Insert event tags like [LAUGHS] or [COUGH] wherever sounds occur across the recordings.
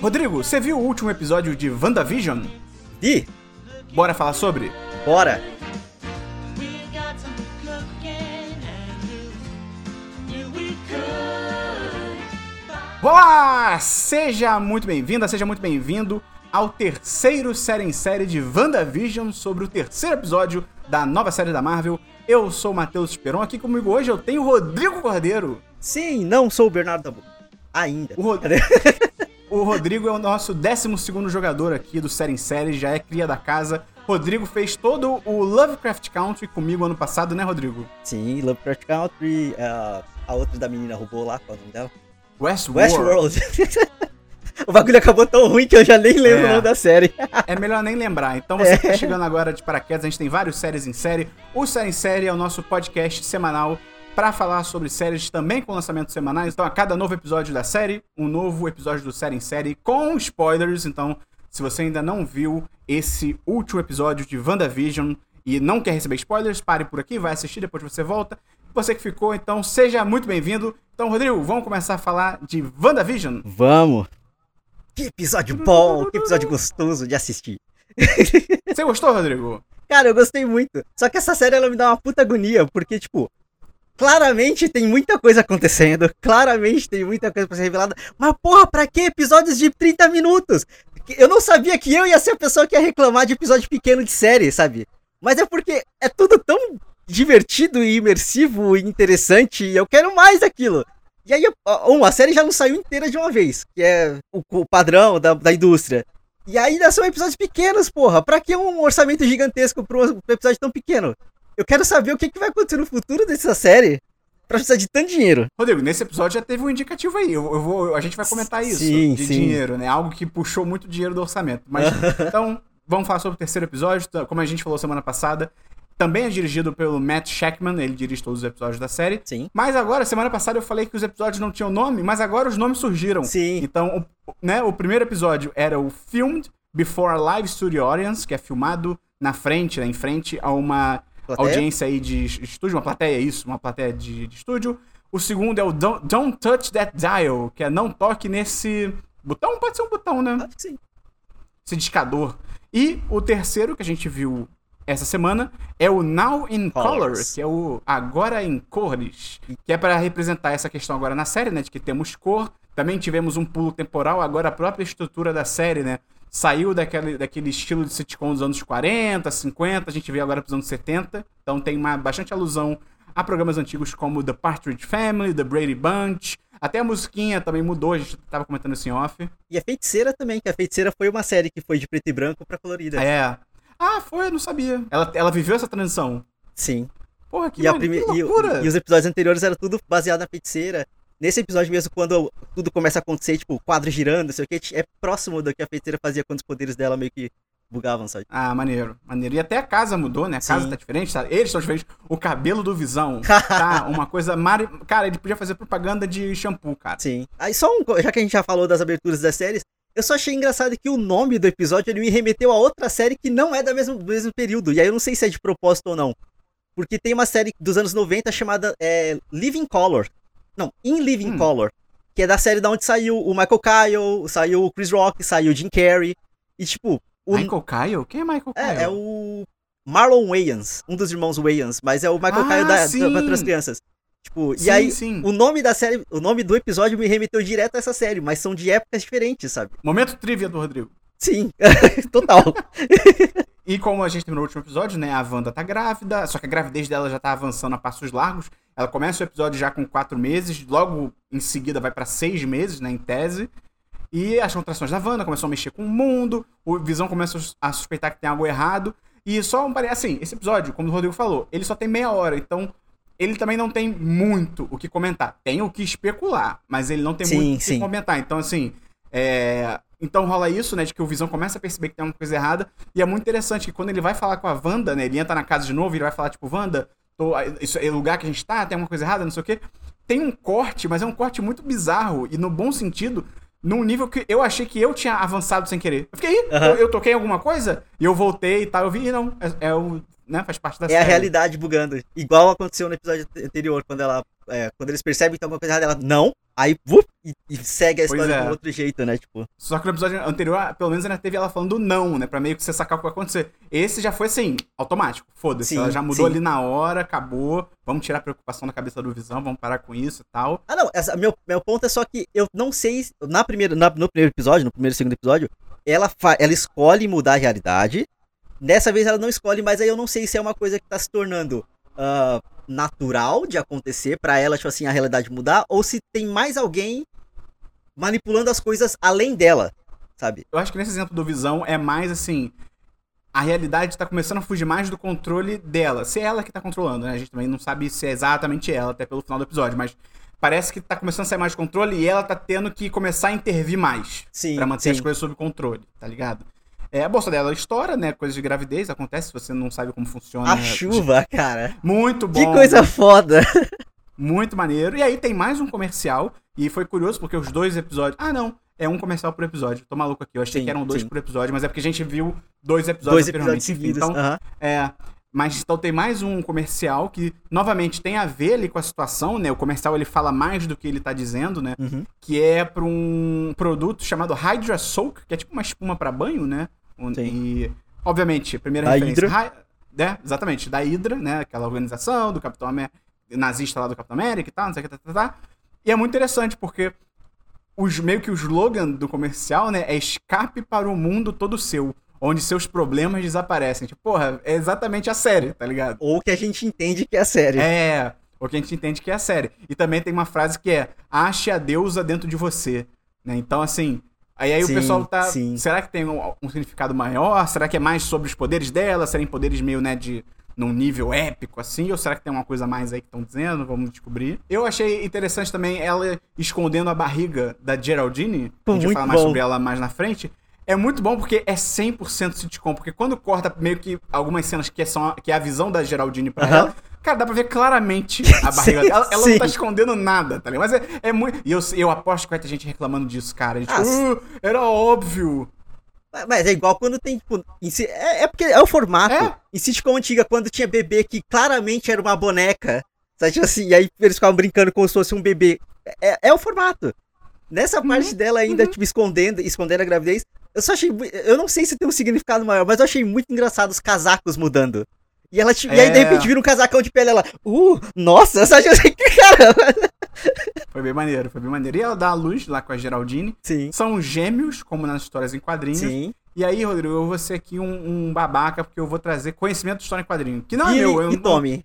Rodrigo, você viu o último episódio de WandaVision? Vi? Bora falar sobre? Bora! Olá! Seja muito bem-vinda, seja muito bem-vindo ao terceiro série em série de WandaVision sobre o terceiro episódio da nova série da Marvel. Eu sou o Matheus Esperon, aqui comigo hoje eu tenho o Rodrigo Cordeiro. Sim, não sou o Bernardo Dabu. Ainda. O, Rod... [LAUGHS] o Rodrigo é o nosso 12 jogador aqui do série em série, já é cria da casa. Rodrigo fez todo o Lovecraft Country comigo ano passado, né, Rodrigo? Sim, Lovecraft Country, uh, a outra da menina roubou lá, qual é o nome dela? Westworld. Westworld. [LAUGHS] [LAUGHS] o bagulho acabou tão ruim que eu já nem lembro É. o nome da série. [LAUGHS] É melhor nem lembrar. Então você que tá É. chegando agora de paraquedas, a gente tem vários séries em série. O Série em Série é o nosso podcast semanal para falar sobre séries também com lançamentos semanais. Então a cada novo episódio da série, um novo episódio do Série em Série com spoilers. Então, se você ainda não viu esse último episódio de WandaVision e não quer receber spoilers, pare por aqui, vai assistir, depois você volta. Você que ficou, então seja muito bem-vindo. Então, Rodrigo, vamos começar a falar de WandaVision? Vamos! Que episódio bom, que episódio gostoso de assistir. [LAUGHS] Você gostou, Rodrigo? Cara, eu gostei muito. Só que essa série ela me dá uma puta agonia, porque, tipo, claramente tem muita coisa acontecendo, claramente tem muita coisa pra ser revelada, mas porra, pra que episódios de 30 minutos? Eu não sabia que eu ia ser a pessoa que ia reclamar de episódio pequeno de série, sabe? Mas é porque é tudo tão divertido e imersivo e interessante, e eu quero mais daquilo. E aí, um, a série já não saiu inteira de uma vez, que é o, o padrão da, da indústria. E ainda são episódios pequenos, porra. Pra que um orçamento gigantesco pra um episódio tão pequeno? Eu quero saber o que, que vai acontecer no futuro dessa série pra precisar de tanto dinheiro. Rodrigo, nesse episódio já teve um indicativo aí. Eu, eu vou, a gente vai comentar isso Sim, de sim. dinheiro, né? Algo que puxou muito dinheiro do orçamento. Mas [LAUGHS] então, vamos falar sobre o terceiro episódio. Tá, Como a gente falou semana passada, também é dirigido pelo Matt Shackman, ele dirige todos os episódios da série. Sim. Mas agora, semana passada eu falei que os episódios não tinham nome, mas agora os nomes surgiram. Sim. Então, o, né, o primeiro episódio era o Filmed Before a Live Studio Audience, que é filmado na frente, né, em frente a uma Plateia? audiência aí de estúdio, uma plateia, isso, uma plateia de, de estúdio. O segundo é o Don't, Don't Touch That Dial, que é não toque nesse botão, pode ser um botão, né? Acho que sim. Esse discador. E o terceiro que a gente viu essa semana é o Now in Color, Colors. que é o Agora em Cores, que é para representar essa questão agora na série, né, de que temos cor. Também tivemos um pulo temporal, agora a própria estrutura da série, né, saiu daquele, daquele estilo de sitcom dos anos 40, 50, a gente vê agora para os anos 70. Então tem uma bastante alusão a programas antigos como The Partridge Family, The Brady Bunch. Até a musiquinha também mudou, a gente tava comentando isso em off. E a Feiticeira também, que a Feiticeira foi uma série que foi de preto e branco pra colorida. É. Ah, foi, eu não sabia. Ela, ela viveu essa transição. Sim. Porra, que, E, a mane- prime... que e, loucura. e os episódios anteriores era tudo baseado na Feiticeira. Nesse episódio mesmo, quando tudo começa a acontecer, tipo, o quadro girando, não sei o que, é próximo do que a Feiticeira fazia quando os poderes dela meio que bugavam, sabe? Ah, maneiro, maneiro. E até a casa mudou, né? A casa Sim. tá diferente, tá? eles estão diferentes. O cabelo do Visão [LAUGHS] tá uma coisa mari... Cara, ele podia fazer propaganda de shampoo, cara. Sim. Aí só um, já que a gente já falou das aberturas das séries, eu só achei engraçado que o nome do episódio ele me remeteu a outra série que não é da mesmo, do mesmo período. E aí eu não sei se é de propósito ou não. Porque tem uma série dos anos 90 chamada é, Living Color. Não, In Living Hum. Color. Que é da série da onde saiu o Michael Kyle, saiu o Chris Rock, saiu o Jim Carrey. E tipo, o, Michael Kyle? Quem é Michael Kyle? é, é o Marlon Wayans, um dos irmãos Wayans, mas é o Michael Ah, Kyle da, da, para as crianças. Tipo, Sim, e aí sim. o nome da série, o nome do episódio me remeteu direto a essa série, mas são de épocas diferentes, sabe? Momento trivia do Rodrigo. Sim, [LAUGHS] total. [LAUGHS] E como a gente terminou no último episódio, né? A Wanda tá grávida, só que a gravidez dela já tá avançando a passos largos. Ela começa o episódio já com quatro meses, logo em seguida vai pra seis meses, né? Em tese. E as contrações da Wanda começam a mexer com o mundo, o Visão começa a suspeitar que tem algo errado. E só um assim, esse episódio, como o Rodrigo falou, ele só tem meia hora, então ele também não tem muito o que comentar. Tem o que especular, mas ele não tem Sim, muito o que comentar. Então, assim, é... Então rola isso, né, de que o Visão começa a perceber que tem uma coisa errada, e é muito interessante que quando ele vai falar com a Wanda, né, ele entra na casa de novo e ele vai falar, tipo, Wanda, tô... isso é o lugar que a gente tá, tem alguma coisa errada, não sei o quê. Tem um corte, mas é um corte muito bizarro, e no bom sentido, num nível que eu achei que eu tinha avançado sem querer. Eu fiquei, Aham. eu, eu toquei em alguma coisa, e eu voltei e tal, eu vi, e não, é, é o, né, faz parte da É a série. realidade bugando. Igual aconteceu no episódio anterior, quando ela é, quando eles percebem que tem alguma coisa errada, ela, não. Aí, vup, e, e segue a história é. de um outro jeito, né? Tipo, Só que no episódio anterior, pelo menos ainda teve ela falando não, né? Pra meio que você sacar o que vai acontecer. Esse já foi assim, automático. Foda-se. Ela já mudou sim. ali na hora, acabou. Vamos tirar a preocupação da cabeça do Visão, vamos parar com isso e tal. Ah, não, essa- meu, meu ponto é só que eu não sei. se- Na primeira, na- no primeiro episódio, no primeiro e segundo episódio, ela, ela escolhe mudar a realidade. Dessa vez ela não escolhe, mas aí eu não sei se é uma coisa que tá se tornando ah, natural de acontecer pra ela, tipo assim, a realidade mudar, ou se tem mais alguém manipulando as coisas além dela, sabe? Eu acho que nesse exemplo do Visão é mais assim. A realidade tá começando a fugir mais do controle dela. Se é ela que tá controlando, né? A gente também não sabe se é exatamente ela, até pelo final do episódio, mas parece que tá começando a sair mais do controle e ela tá tendo que começar a intervir mais. Sim. Pra manter sim. as coisas sob controle, tá ligado? É, a bolsa dela estoura, né? Coisas de gravidez acontece se você não sabe como funciona. A chuva, cara. Muito bom. Que coisa foda. Muito maneiro. E aí tem mais um comercial. E foi curioso porque os dois episódios. Ah, não. É um comercial por episódio. Tô maluco aqui. Eu achei Sim, que eram dois sim. por episódio, mas é porque a gente viu dois episódios Dois episódios seguidos. Então, aham. é. Mas então tem mais um comercial que, novamente, tem a ver ali com a situação, né? O comercial ele fala mais do que ele tá dizendo, né? Uhum. que é para um produto chamado Hydra Soak, que é tipo uma espuma para banho, né? Um-. E, obviamente, a primeira Da referência... Hydra. Hy- né? Exatamente, da Hydra, né? Aquela organização do Capitão América, nazista lá do Capitão América e tal, não sei o que, tá, tá, tá. E é muito interessante, porque os, meio que o slogan do comercial, né? É escape para o mundo todo seu, onde seus problemas desaparecem. Tipo, porra, é exatamente a série, tá ligado? Ou que a gente entende que é sério. É, o que a gente entende que é a série. E também tem uma frase que é: ache a deusa dentro de você. Né? Então, assim. Aí, aí Sim, o pessoal tá. sim. Será que tem um, um significado maior? Será que é mais sobre os poderes dela? Serem poderes meio, né, de. num nível épico, assim? Ou será que tem uma coisa a mais aí que estão dizendo? Vamos descobrir. Eu achei interessante também ela escondendo a barriga da Geraldine. Pô, a gente vai falar mais bom. sobre ela mais na frente. É muito bom porque é 100% sitcom. Porque quando corta meio que algumas cenas que, são, que é a visão da Geraldine pra Aham. ela, cara, dá pra ver claramente [LAUGHS] a barriga Sim, dela. Ela, não tá escondendo nada, tá ligado? Mas é, é muito. E eu, eu aposto que vai ter gente reclamando disso, cara. Tipo, Ah, "Uh, era óbvio. Mas- é igual quando tem, tipo, si- é, é porque é o formato. É. Em sitcom antiga, quando tinha bebê que claramente era uma boneca, sabe, tipo assim, e aí eles ficavam brincando como se fosse um bebê. É, é o formato. Nessa Uhum, parte dela ainda, tipo, escondendo, escondendo a gravidez, eu só achei, eu não sei se tem um significado maior, mas eu achei muito engraçado os casacos mudando. E ela, tipo, e aí de É. repente vira um casacão de pele, ela, uh, nossa, sabe, assim, que cara. [LAUGHS] Foi bem maneiro, foi bem maneiro. E ela dá a luz lá com a Geraldine. Sim, São gêmeos, como nas histórias em quadrinhos. sim. E aí, Rodrigo, eu vou ser aqui um, um babaca, porque eu vou trazer conhecimento de história em quadrinho. Que não é e, meu. Eu e não, Tommy,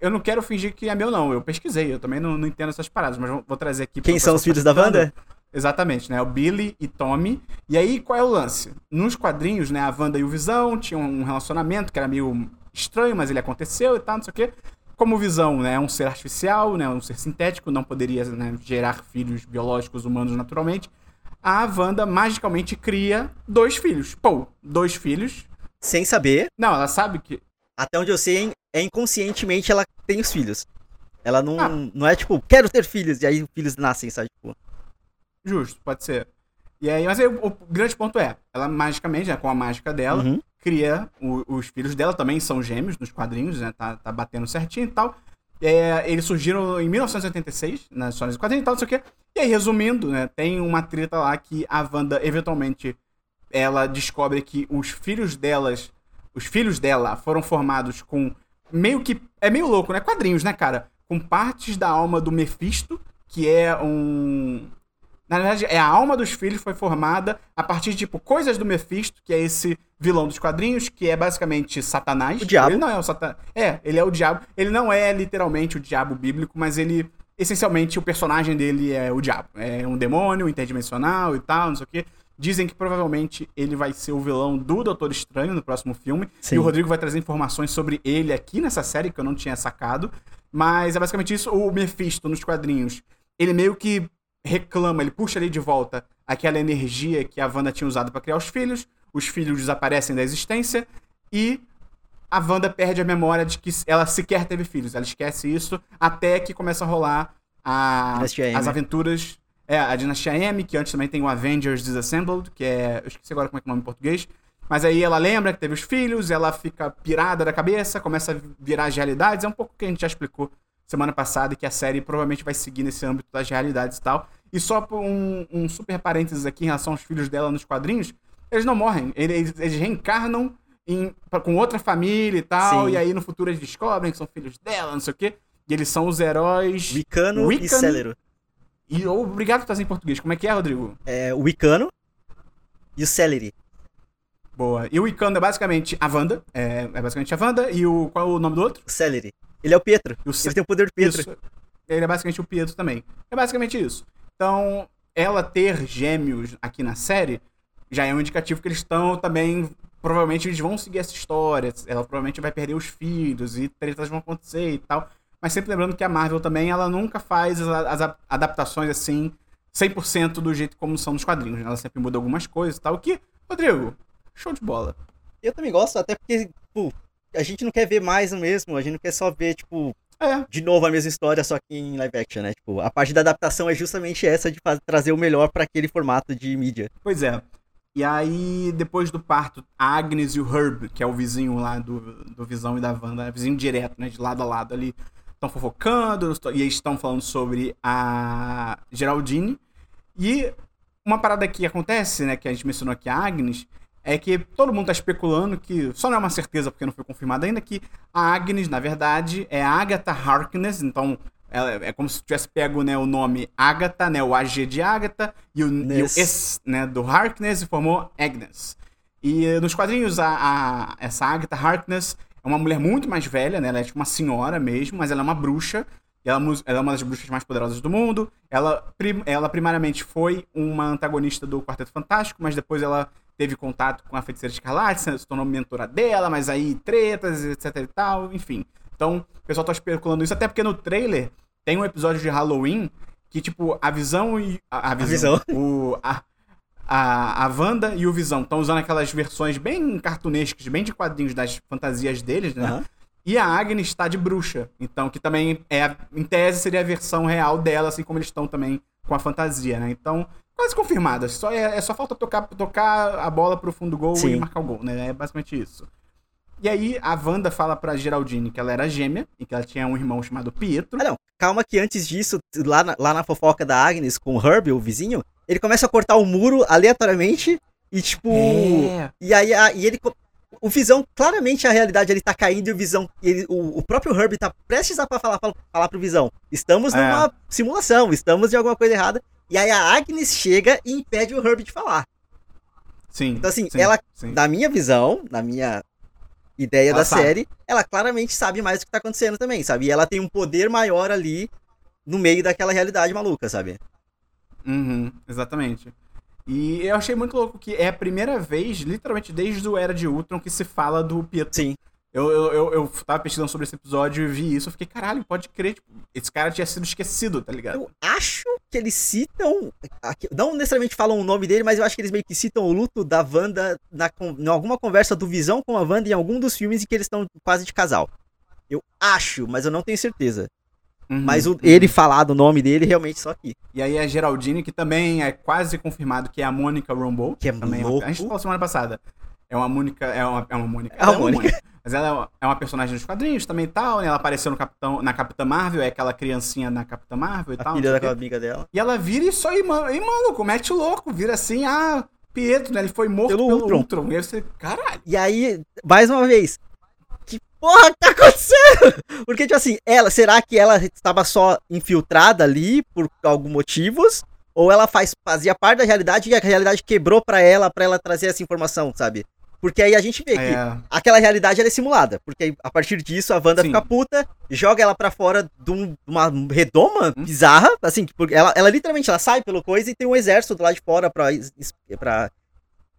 eu não quero fingir que é meu, não. Eu pesquisei, eu também não, não entendo essas paradas, mas vou, trazer aqui. quem são os filhos tá da. Wanda? Exatamente, né? O Billy e Tommy. E aí, qual é o lance? Nos quadrinhos, né, a Wanda e o Visão tinham um relacionamento que era meio estranho, mas ele aconteceu e tal, não sei o quê. Como o Visão né, é um ser artificial, né, um ser sintético, não poderia né, gerar filhos biológicos humanos naturalmente, a Wanda magicamente cria dois filhos. Pô, dois filhos. Sem saber, Não, ela sabe que. até onde eu sei, é inconscientemente ela tem os filhos. Ela não, Ah. não é tipo, quero ter filhos, e aí os filhos nascem, sabe? Tipo, Justo, pode ser. E aí, mas aí o, o grande ponto é, ela magicamente, né, com a mágica dela, uhum. cria o- os filhos dela, também são gêmeos nos quadrinhos, né? Tá, tá batendo certinho e tal. É, eles surgiram em 1986, nas histórias de quadrinhos e tal, não sei o quê. E aí, resumindo, né? Tem uma treta lá que a Wanda, eventualmente, ela descobre que os filhos delas, os filhos dela foram formados com meio que. É meio louco, né? Quadrinhos, né, cara? Com partes da alma do Mephisto, que é um. Na verdade, é a alma dos filhos foi formada a partir de, tipo, coisas do Mephisto, que é esse vilão dos quadrinhos, que é basicamente Satanás. O diabo. Ele não é o Satanás. É, ele é o diabo. Ele não é literalmente o diabo bíblico, mas ele. Essencialmente, o personagem dele é o diabo. É um demônio interdimensional e tal, não sei o quê. Dizem que provavelmente ele vai ser o vilão do Doutor Estranho no próximo filme. Sim. E o Rodrigo vai trazer informações sobre ele aqui nessa série, que eu não tinha sacado. Mas é basicamente isso. O Mephisto, nos quadrinhos, ele meio que reclama, ele puxa ali de volta aquela energia que a Wanda tinha usado pra criar os filhos. Os filhos desaparecem da existência e a Wanda perde a memória de que ela sequer teve filhos. Ela esquece isso até que começa a rolar a- as aventuras. É, a Dinastia M, que antes também tem o Avengers Disassembled, que é. Eu esqueci agora como é que é o nome em português. Mas aí ela lembra que teve os filhos, ela fica pirada da cabeça, começa a virar as realidades. É um pouco o que a gente já explicou semana passada que a série provavelmente vai seguir nesse âmbito das realidades e tal. E só por um, um super parênteses aqui em relação aos filhos dela nos quadrinhos, eles não morrem, eles, eles reencarnam em, com outra família e tal, Sim. e aí no futuro eles descobrem que são filhos dela, não sei o quê. E eles são os heróis. Wicano, e. Célero. E obrigado por trazer em português. Como é que é, Rodrigo? É, o Wicano e o Celery. Boa. E o Icano é basicamente a Wanda. É, é basicamente a Wanda. E o. Qual é o nome do outro? Celery. Ele é o Pietro. E o Ele tem o poder do Pietro. Isso. Ele é basicamente o Pietro também. É basicamente isso. Então, ela ter gêmeos aqui na série já é um indicativo que eles estão também. Provavelmente eles vão seguir essa história. Ela provavelmente vai perder os filhos e tretas vão acontecer e tal. Mas sempre lembrando que a Marvel também, ela nunca faz as, adaptações assim, 100% do jeito como são nos quadrinhos. né? Ela sempre muda algumas coisas e tal. O que, Rodrigo, show de bola. Eu também gosto, até porque, tipo, a gente não quer ver mais o mesmo, a gente não quer só ver, tipo, É, de novo a mesma história, só que em live action, né? Tipo, a parte da adaptação é justamente essa de faz- trazer o melhor pra aquele formato de mídia. Pois é. E aí, depois do parto, a Agnes e o Herb, que é o vizinho lá do, do Visão e da Wanda, vizinho direto, né, de lado a lado ali, estão fofocando, e eles estão falando sobre a Geraldine. E uma parada que acontece, né, que a gente mencionou aqui, a Agnes, é que todo mundo tá especulando que, só não é uma certeza porque não foi confirmado ainda, que a Agnes, na verdade, é a Agatha Harkness, então ela é como se tivesse pego né, o nome Agatha, né, o AG de Agatha, e o, e o. S né, do Harkness e formou Agnes. E eh, nos quadrinhos, a, a- essa Agatha Harkness é uma mulher muito mais velha, né? Ela é tipo uma senhora mesmo, mas ela é uma bruxa. Ela, mus- ela é uma das bruxas mais poderosas do mundo. Ela, ela primariamente foi uma antagonista do Quarteto Fantástico, mas depois ela teve contato com a Feiticeira Escarlate, se tornou mentora dela, mas aí tretas, etc e tal, enfim. Então, o pessoal tá especulando isso, até porque no trailer tem um episódio de Halloween que, tipo, a visão e. A, a visão. O, a, a, a Wanda e o Visão estão usando aquelas versões bem cartunescas, bem de quadrinhos das fantasias deles, né? Aham. E a Agnes está de bruxa. Então, que também é, a- em tese, seria a versão real dela, assim como eles estão também com a fantasia, né? Então, quase confirmada. Só, é, é só falta tocar, tocar a bola pro fundo do gol Sim. e marcar o gol, né? É basicamente isso. E aí, a Wanda fala pra Geraldine que ela era gêmea e que ela tinha um irmão chamado Pietro. Ah, não. Calma que antes disso, lá na, lá na fofoca da Agnes com o Herb, o vizinho, ele começa a cortar o muro aleatoriamente e, tipo. É. E aí a- e ele. O Visão, claramente a realidade ele tá caindo e o Visão. Ele, o, o próprio Herb tá prestes a falar, falar, falar pro Visão. Estamos É. numa simulação, estamos de alguma coisa errada. E aí a Agnes chega e impede o Herb de falar. Sim. Então, assim, sim, ela- sim. Na minha visão, na minha ideia Ela da sabe. série, ela claramente sabe mais do que tá acontecendo também, sabe? E ela tem um poder maior ali no meio daquela realidade maluca, sabe? Uhum, exatamente. E eu achei muito louco que é a primeira vez, literalmente desde o Era de Ultron, que se fala do Pietro. Sim. Eu, eu, eu, eu tava pesquisando sobre esse episódio e vi isso. Eu fiquei, caralho, pode crer. Tipo, esse cara tinha sido esquecido, tá ligado? Eu acho que eles citam. Não necessariamente falam o nome dele, mas eu acho que eles meio que citam o luto da Wanda na, em alguma conversa do Visão com a Wanda em algum dos filmes em que eles estão quase de casal. Eu acho, mas eu não tenho certeza. Uhum, Mas o, uhum. ele falar do nome dele realmente só aqui. E aí a Geraldine, que também é quase confirmado que é a Mônica Rambeau. Que é também louco. A gente falou semana passada. É uma Mônica. É uma, é uma Mônica. É uma Ela Mônica. Mas ela é uma, personagem dos quadrinhos também e tal, né? Ela apareceu no Capitão, na Capitã Marvel, é aquela criancinha na Capitã Marvel e A tal. filha daquela amiga dela. E ela vira e só, e, mano, e maluco, mete louco, vira assim, ah, Pietro, né? Ele foi morto Pelo pelo, Ultron. Ultron. E aí você, caralho. E aí, mais uma vez, que porra que tá acontecendo? [LAUGHS] Porque, tipo assim, ela, será que ela estava só infiltrada ali por alguns motivos? Ou ela faz, fazia parte da realidade e a realidade quebrou pra ela, pra ela trazer essa informação, sabe? Porque aí a gente vê que É, aquela realidade é simulada. Porque a partir disso a Wanda Sim. fica puta, joga ela pra fora de um- uma redoma Hum. bizarra, assim, porque ela, ela literalmente ela sai pelo coisa e tem um exército do lado de fora pra, pra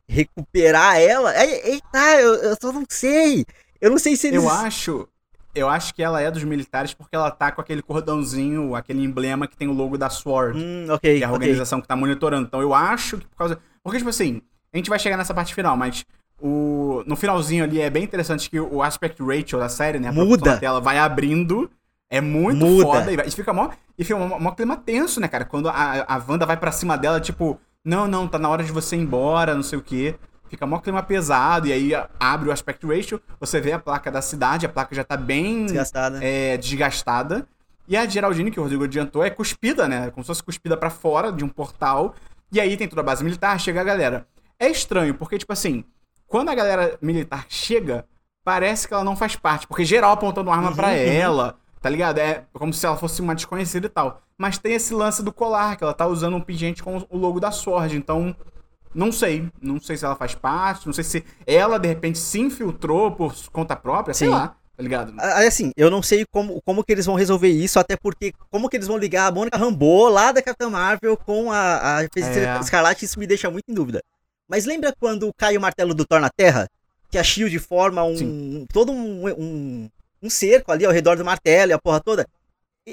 recuperar ela. Eita, eu, eu só não sei. Eu não sei se eles. eu acho. Eu acho que ela é dos militares porque ela tá com aquele cordãozinho, aquele emblema que tem o logo da SWORD, Hum, ok, que é a organização que tá monitorando. Então eu acho que por causa. Porque, tipo assim, a gente vai chegar nessa parte final, mas o... no finalzinho ali é bem interessante que o aspect ratio da série, né? A Muda. tela vai abrindo. É muito Muda. foda. E, vai- e fica mó, e fica mó, mó clima tenso, né, cara? Quando a, a Wanda vai pra cima dela, tipo, não, não, tá na hora de você ir embora, não sei o quê. Fica mó clima pesado, e aí abre o aspect ratio, você vê a placa da cidade, a placa já tá bem Desgastada. é, desgastada. E a Geraldine, que o Rodrigo adiantou, é cuspida, né? Como se fosse cuspida para fora de um portal. E aí tem toda a base militar, chega a galera. É estranho, porque, tipo assim, quando a galera militar chega, parece que ela não faz parte. Porque geral apontando arma uhum, para uhum. ela, tá ligado? É como se ela fosse uma desconhecida e tal. Mas tem esse lance do colar, que ela tá usando um pingente com o logo da Sword. Então, não sei. Não sei se ela faz parte, não sei se ela, de repente, se infiltrou por conta própria, Sim. sei lá. Tá ligado? Assim, eu não sei como, como que eles vão resolver isso, até porque como que eles vão ligar a Mônica Rambeau lá da Capitã Marvel com a, a é. Escarlate, isso me deixa muito em dúvida. Mas lembra quando cai o martelo do Thor na Terra? Que a SHIELD forma um, todo um, um, um cerco ali ao redor do martelo e a porra toda?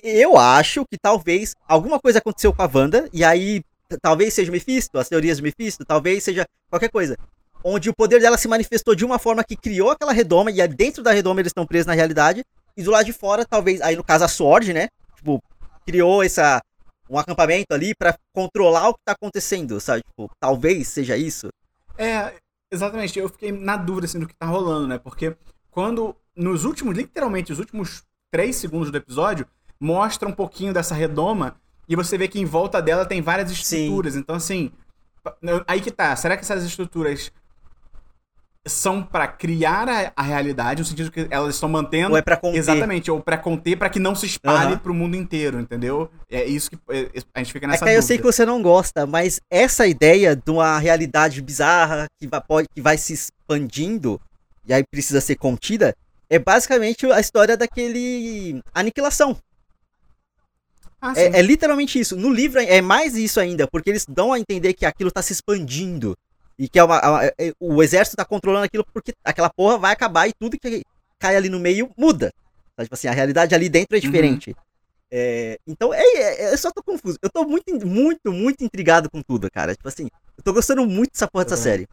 Eu acho que talvez alguma coisa aconteceu com a Wanda, e aí talvez seja o Mephisto, as teorias do Mephisto, talvez seja qualquer coisa. Onde o poder dela se manifestou de uma forma que criou aquela redoma, e dentro da redoma eles estão presos na realidade, e do lado de fora, talvez, aí no caso a Sword, né? Tipo, criou essa, um acampamento ali para controlar o que tá acontecendo, sabe? Tipo, talvez seja isso. É, exatamente. Eu fiquei na dúvida assim do que tá rolando, né? Porque quando nos últimos, literalmente, os últimos três segundos do episódio, mostra um pouquinho dessa redoma e você vê que em volta dela tem várias estruturas. Sim. Então, assim, aí que tá. Será que essas estruturas são para criar a, a, realidade, no sentido que elas estão mantendo. Ou é pra conter. Exatamente, ou para conter, para que não se espalhe uhum. pro mundo inteiro, entendeu? É isso que é, a gente fica nessa é que eu sei que você não gosta, mas essa ideia de uma realidade bizarra que vai, pode, que vai se expandindo e aí precisa ser contida, é basicamente a história daquele aniquilação. Ah, é, é, literalmente isso. No livro é mais isso ainda, porque eles dão a entender que aquilo tá se expandindo. E que é uma, uma, é, é, o exército tá controlando aquilo porque aquela porra vai acabar e tudo que cai ali no meio muda. Tá? Tipo assim, a realidade ali dentro é uhum. diferente. Uhum. É, então, é, é, eu só tô confuso. Eu tô muito, muito, muito intrigado com tudo, cara. Tipo assim, eu tô gostando muito dessa porra dessa série.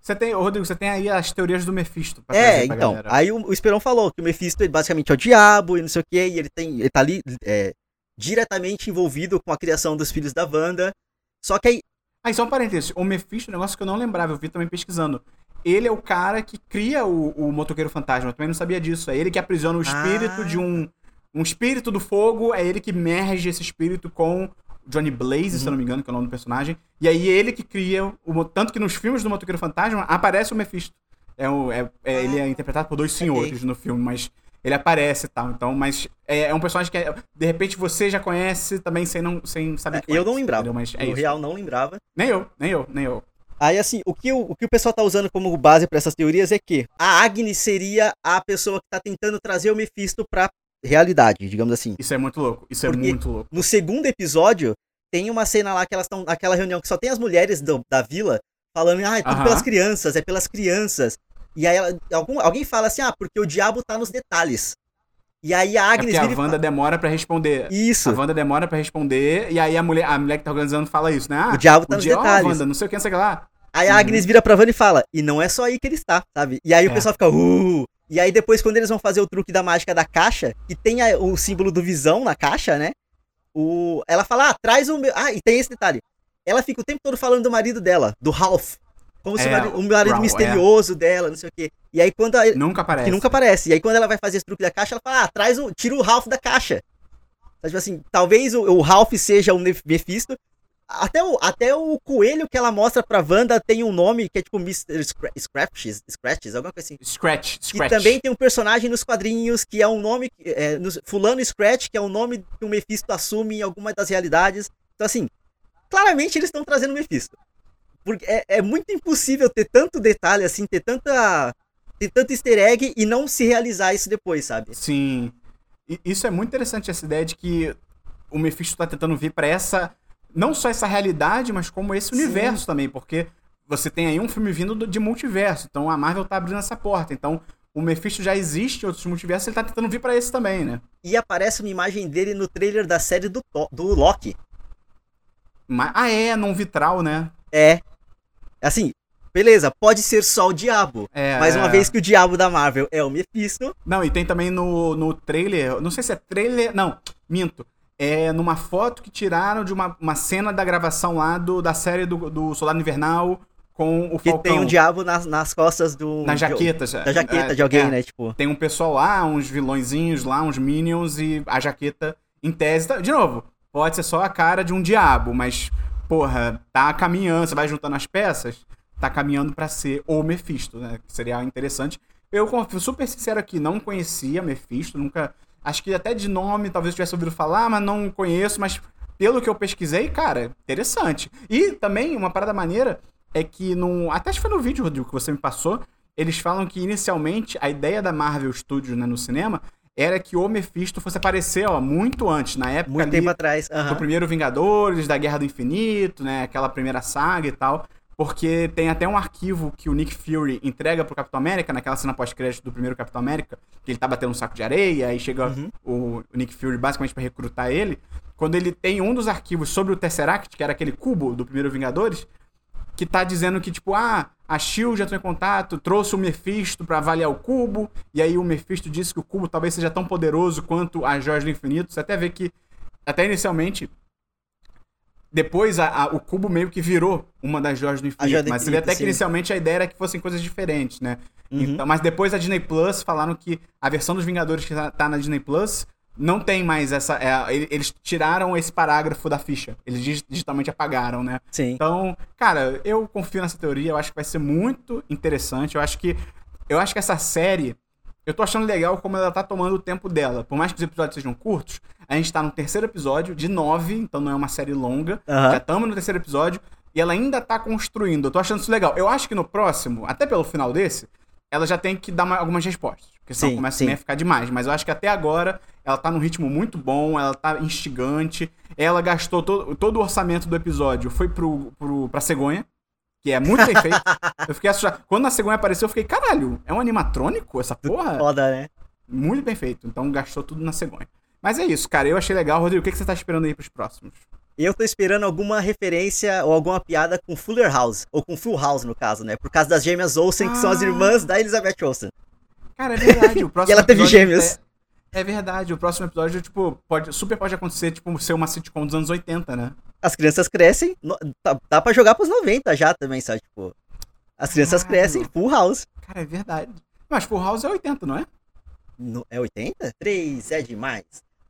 Você tem, Rodrigo, você tem aí as teorias do Mephisto. É, então. Galera. Aí o, o Esperão falou que o Mephisto ele basicamente é o diabo e não sei o que, e ele tem. Ele tá ali é, diretamente envolvido com a criação dos filhos da Wanda. Só que aí. Aí, só um parênteses. O Mephisto é um negócio que eu não lembrava, eu vi também pesquisando. Ele é o cara que cria o, o motoqueiro fantasma. Eu também não sabia disso. É ele que aprisiona o espírito ah. de um. Um espírito do fogo, é ele que merge esse espírito com Johnny Blaze, uhum. se eu não me engano, que é o nome do personagem. E aí ele que cria. O, tanto que nos filmes do Motoqueiro Fantasma aparece o Mephisto. É, o, é, é ele é interpretado por dois senhores okay. no filme, mas ele aparece e tal. Então, mas é, é um personagem que é, de repente você já conhece também sem, não, sem saber que Eu não lembrava. Mas é no isso. real não lembrava. Nem eu, nem eu, nem eu. Aí, assim, o que o, o, que o pessoal tá usando como base para essas teorias é que a Agnes seria a pessoa que tá tentando trazer o Mephisto pra realidade, digamos assim. Isso é muito louco. Isso é Porque é muito louco. No segundo episódio, tem uma cena lá que elas estão. Aquela reunião que só tem as mulheres do, da vila falando, ah, é tudo pelas crianças, é pelas crianças. E aí ela, algum, alguém fala assim, ah, porque o diabo tá nos detalhes. E aí a Agnes. É a Wanda demora para responder. Isso. A Wanda demora para responder. E aí a mulher, a mulher que tá organizando fala isso, né? Ah, o diabo tá o nos dia... detalhes. Wanda, não sei o que, não sei o que lá. Aí a Agnes uhum. vira pra Wanda e fala, e não é só aí que ele está, sabe? E aí é. o pessoal fica, uh. E aí depois, quando eles vão fazer o truque da mágica da caixa, que tem a, o símbolo do visão na caixa, né? O, ela fala, ah, traz o meu. Ah, e tem esse detalhe. Ela fica o tempo todo falando do marido dela, do Ralph. Como é, se o marido, o marido misterioso é. dela, não sei o quê. E aí quando. A, nunca aparece. Que nunca aparece. E aí quando ela vai fazer esse truque da caixa, ela fala: ah, traz o. Tira o Ralph da caixa. Tipo assim, talvez o, o Ralph seja o Mephisto. Até o, até o coelho que ela mostra pra Wanda tem um nome que é tipo Mr. Scratches, Scratches, alguma coisa assim. Scratch, Scratch. E também tem um personagem nos quadrinhos que é um nome. É, no, Fulano Scratch, que é um nome que o Mephisto assume em alguma das realidades. Então, assim, claramente eles estão trazendo o Mephisto. Porque é, é muito impossível ter tanto detalhe, assim, ter tanta. ter tanto easter egg e não se realizar isso depois, sabe? Sim. E isso é muito interessante, essa ideia de que o Mephisto tá tentando vir para essa. Não só essa realidade, mas como esse Sim. universo também, porque você tem aí um filme vindo de multiverso. Então a Marvel tá abrindo essa porta. Então o Mephisto já existe em outros multiversos, ele tá tentando vir para esse também, né? E aparece uma imagem dele no trailer da série do, do Loki. ah, é, num vitral, né? É. Assim, beleza, pode ser só o diabo. É, mas uma é. vez que o diabo da Marvel é o Mephisto. Não, e tem também no, no trailer. Não sei se é trailer. Não, minto. É numa foto que tiraram de uma, uma cena da gravação lá do, da série do, do Soldado Invernal com o Que Falcão. tem um diabo nas, nas costas do. Na de- jaqueta. Da jaqueta de alguém, é. né? Tipo. Tem um pessoal lá, uns vilõezinhos lá, uns minions e a jaqueta em tese. tá- De novo, pode ser só a cara de um diabo, mas, porra, tá caminhando, você vai juntando as peças, tá caminhando pra ser o Mephisto, né? Que seria interessante. Eu confio super sincero aqui, não conhecia Mephisto, nunca. Acho que até de nome talvez tivesse ouvido falar, mas não conheço, mas pelo que eu pesquisei, cara, interessante. E também uma parada maneira é que no. Até acho que foi no vídeo, Rodrigo, que você me passou. Eles falam que inicialmente a ideia da Marvel Studios né, no cinema era que o Mephisto fosse aparecer ó, muito antes, na época Muito ali, tempo atrás. do aham. primeiro Vingadores, da Guerra do Infinito, né? Aquela primeira saga e tal. Porque tem até um arquivo que o Nick Fury entrega pro Capitão América, naquela cena pós-crédito do primeiro Capitão América, que ele tá batendo um saco de areia, aí chega Uhum. o, o Nick Fury basicamente pra recrutar ele. Quando ele tem um dos arquivos sobre o Tesseract, que era aquele cubo do primeiro Vingadores, que tá dizendo que, tipo, ah, a Shield já entrou em contato, trouxe o Mephisto pra avaliar o cubo, e aí o Mephisto disse que o cubo talvez seja tão poderoso quanto a Joias do Infinito. Você até vê que, até inicialmente, depois a- a- o cubo meio que virou uma das Joias do Infinito. mas infinito, até que inicialmente a ideia era que fossem coisas diferentes, né? Uhum. Então, mas depois a Disney Plus falaram que a versão dos Vingadores que tá- tá na Disney Plus não tem mais essa. é, ele- eles tiraram esse parágrafo da ficha. Eles dig- digitalmente apagaram, né? Sim. Então, cara, eu confio nessa teoria, eu acho que vai ser muito interessante. Eu acho que. Eu acho que essa série. Eu tô achando legal como ela tá tomando o tempo dela. Por mais que os episódios sejam curtos, a gente tá no terceiro episódio de nove, então não é uma série longa. Aham. Já estamos no terceiro episódio e ela ainda tá construindo. Eu tô achando isso legal. Eu acho que no próximo, até pelo final desse, ela já tem que dar uma- algumas respostas. Porque senão Sim, começa sim. a ficar demais. Mas eu acho que até agora ela tá num ritmo muito bom, ela tá instigante. Ela gastou todo, todo o orçamento do episódio, foi pro, pro, pra cegonha, que é muito bem feito. [LAUGHS] Eu fiquei assustado. Quando a cegonha apareceu, eu fiquei, caralho, é um animatrônico essa porra? Foda, né? Muito bem feito. Então gastou tudo na cegonha. Mas é isso, cara. Eu achei legal. Rodrigo, o que que você tá esperando aí pros próximos? Eu tô esperando alguma referência ou alguma piada com Fuller House. Ou com Full House, no caso, né? Por causa das gêmeas Olsen, que são as Ah. irmãs da Elizabeth Olsen. Cara, é verdade. O [LAUGHS] próximo E ela teve gêmeos. É, é verdade. O próximo episódio, tipo, pode, super pode acontecer, tipo, ser uma sitcom dos anos 80, né? As crianças crescem. no- dá, dá pra jogar pros 90 já também, sabe? Tipo. As crianças Caralho. crescem, Full House. Cara, é verdade. Mas Full House é 80, não é? No- é 80? 3 é demais.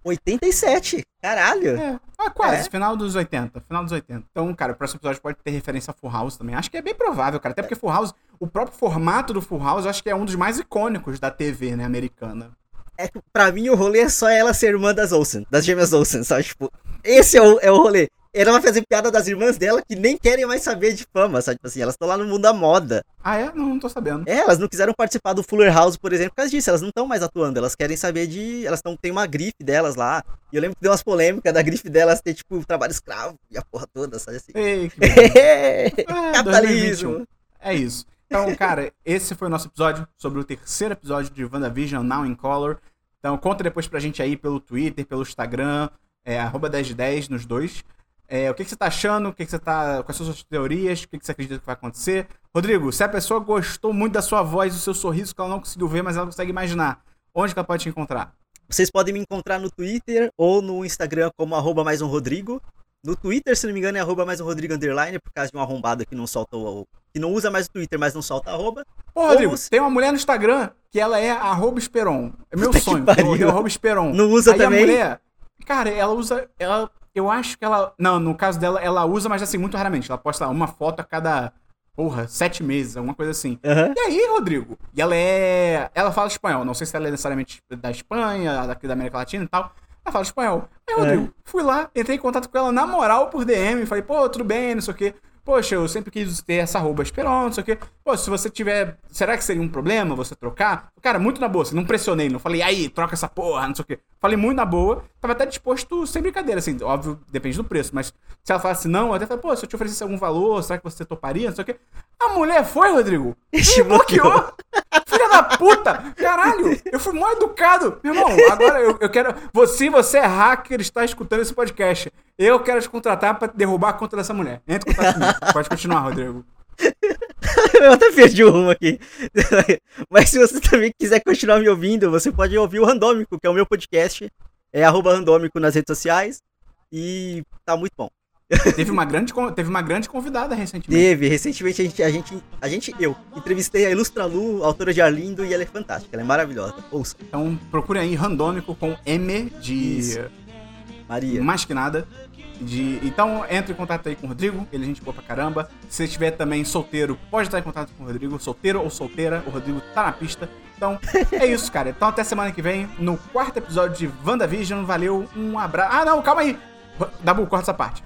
87. Caralho. É. Ah, quase. É. Final dos 80. Final dos 80. Então, cara, o próximo episódio pode ter referência a Full House também. Acho que é bem provável, cara. Até porque Full House, o próprio formato do Full House, eu acho que é um dos mais icônicos da TV, né, americana. É que pra mim o rolê é só ela ser irmã das Olsen, das gêmeas Olsen, sabe? Tipo, esse é o, é o rolê. Ela vai fazer piada das irmãs dela que nem querem mais saber de fama, sabe? Tipo assim, elas estão lá no mundo da moda. Ah, é? Não, não tô sabendo. É, elas não quiseram participar do Fuller House, por exemplo, por causa disso. Elas não estão mais atuando, elas querem saber de. Elas tão, tem uma grife delas lá. E eu lembro que deu umas polêmicas da grife delas ter, tipo, trabalho escravo e a porra toda, sabe assim? Ei, que. [LAUGHS] Ah, Capitalismo. 2021. É isso. Então, cara, esse foi o nosso episódio sobre o terceiro episódio de WandaVision Now in Color. Então, conta depois pra gente aí pelo Twitter, pelo Instagram, é, arroba 1010 nos dois. É, o que, que você tá achando? O que, que você tá. Quais são as suas teorias? O que, que você acredita que vai acontecer? Rodrigo, se a pessoa gostou muito da sua voz, do seu sorriso, que ela não conseguiu ver, mas ela consegue imaginar, onde que ela pode te encontrar? Vocês podem me encontrar no Twitter ou no Instagram como arroba mais um Rodrigo. No Twitter, se não me engano, é arroba mais um Rodrigo underline, por causa de um arrombado que não solta o. que não usa mais o Twitter, mas não solta arroba. Pô, Rodrigo, Ou tem uma mulher no Instagram que ela é arroba Esperon. É meu Puta sonho. pariu. Eu arroba Esperon. Não usa Aí também? a mulher, cara, ela usa. Ela, eu acho que ela. Não, no caso dela, ela usa, mas assim, muito raramente. Ela posta uma foto a cada. Porra, sete meses, alguma coisa assim. Aham. E aí, Rodrigo? E ela é. Ela fala espanhol. Não sei se ela é necessariamente da Espanha, daqui da América Latina e tal. Ela fala espanhol. Aí, Rodrigo, fui lá, entrei em contato com ela na moral por DM. Falei, pô, tudo bem, não sei o quê. Poxa, eu sempre quis ter essa arroba Esperon, não sei o quê. Pô, se você tiver. Será que seria um problema você trocar? Cara, muito na boa, assim, não pressionei, não falei, aí, troca essa porra, não sei o quê. Falei muito na boa, tava até disposto, sem brincadeira, assim, óbvio, depende do preço, mas se ela falasse não, eu até falei, pô, se eu te oferecesse algum valor, será que você toparia, não sei o quê. A mulher foi, Rodrigo, [LAUGHS] e bloqueou. Da puta! Caralho! Eu fui mal educado! Meu irmão, agora eu, eu quero. Você, você é hacker, está escutando esse podcast. Eu quero te contratar pra derrubar a conta dessa mulher. Entra em contato comigo. Pode continuar, Rodrigo. [LAUGHS] Eu até perdi o rumo aqui. [LAUGHS] Mas se você também quiser continuar me ouvindo, você pode ouvir o Randômico, que é o meu podcast. É arroba randômico nas redes sociais. E tá muito bom. Teve uma grande, teve uma grande convidada recentemente. Teve, recentemente a gente, a gente, a gente, eu, entrevistei a Ilustra Lu, autora de Arlindo, e ela é fantástica, ela é maravilhosa. Ouça, Então procure aí Randômico com M de Isso. Maria. mais que nada. De... Então entre em contato aí com o Rodrigo, ele é gente boa pra caramba. Se você estiver também solteiro, pode estar em contato com o Rodrigo. Solteiro ou solteira, o Rodrigo tá na pista. Então [LAUGHS] é isso, cara. Então até semana que vem, no quarto episódio de WandaVision. Valeu, um abraço. Ah, não, calma aí. Dabu, corta essa parte.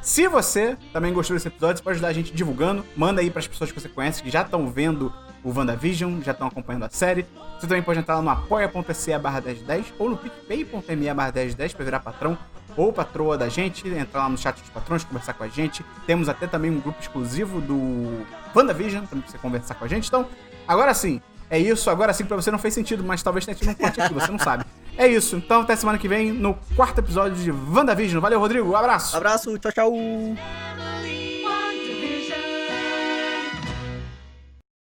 Se você também gostou desse episódio, você pode ajudar a gente divulgando. Manda aí pras pessoas que você conhece que já estão vendo o WandaVision, já estão acompanhando a série. Você também pode entrar lá no apoia.se barra 1010 ou no picpay.me barra 1010 pra virar patrão ou patroa da gente, entrar lá no chat dos patrões, conversar com a gente. Temos até também um grupo exclusivo do WandaVision, pra você conversar com a gente. Então, agora sim, é isso. Agora sim, pra você não fez sentido, mas talvez tenha tido um corte aqui, você não sabe. É isso. Então, até semana que vem no quarto episódio de WandaVision. Valeu, Rodrigo. Um abraço. Abraço, tchau, tchau.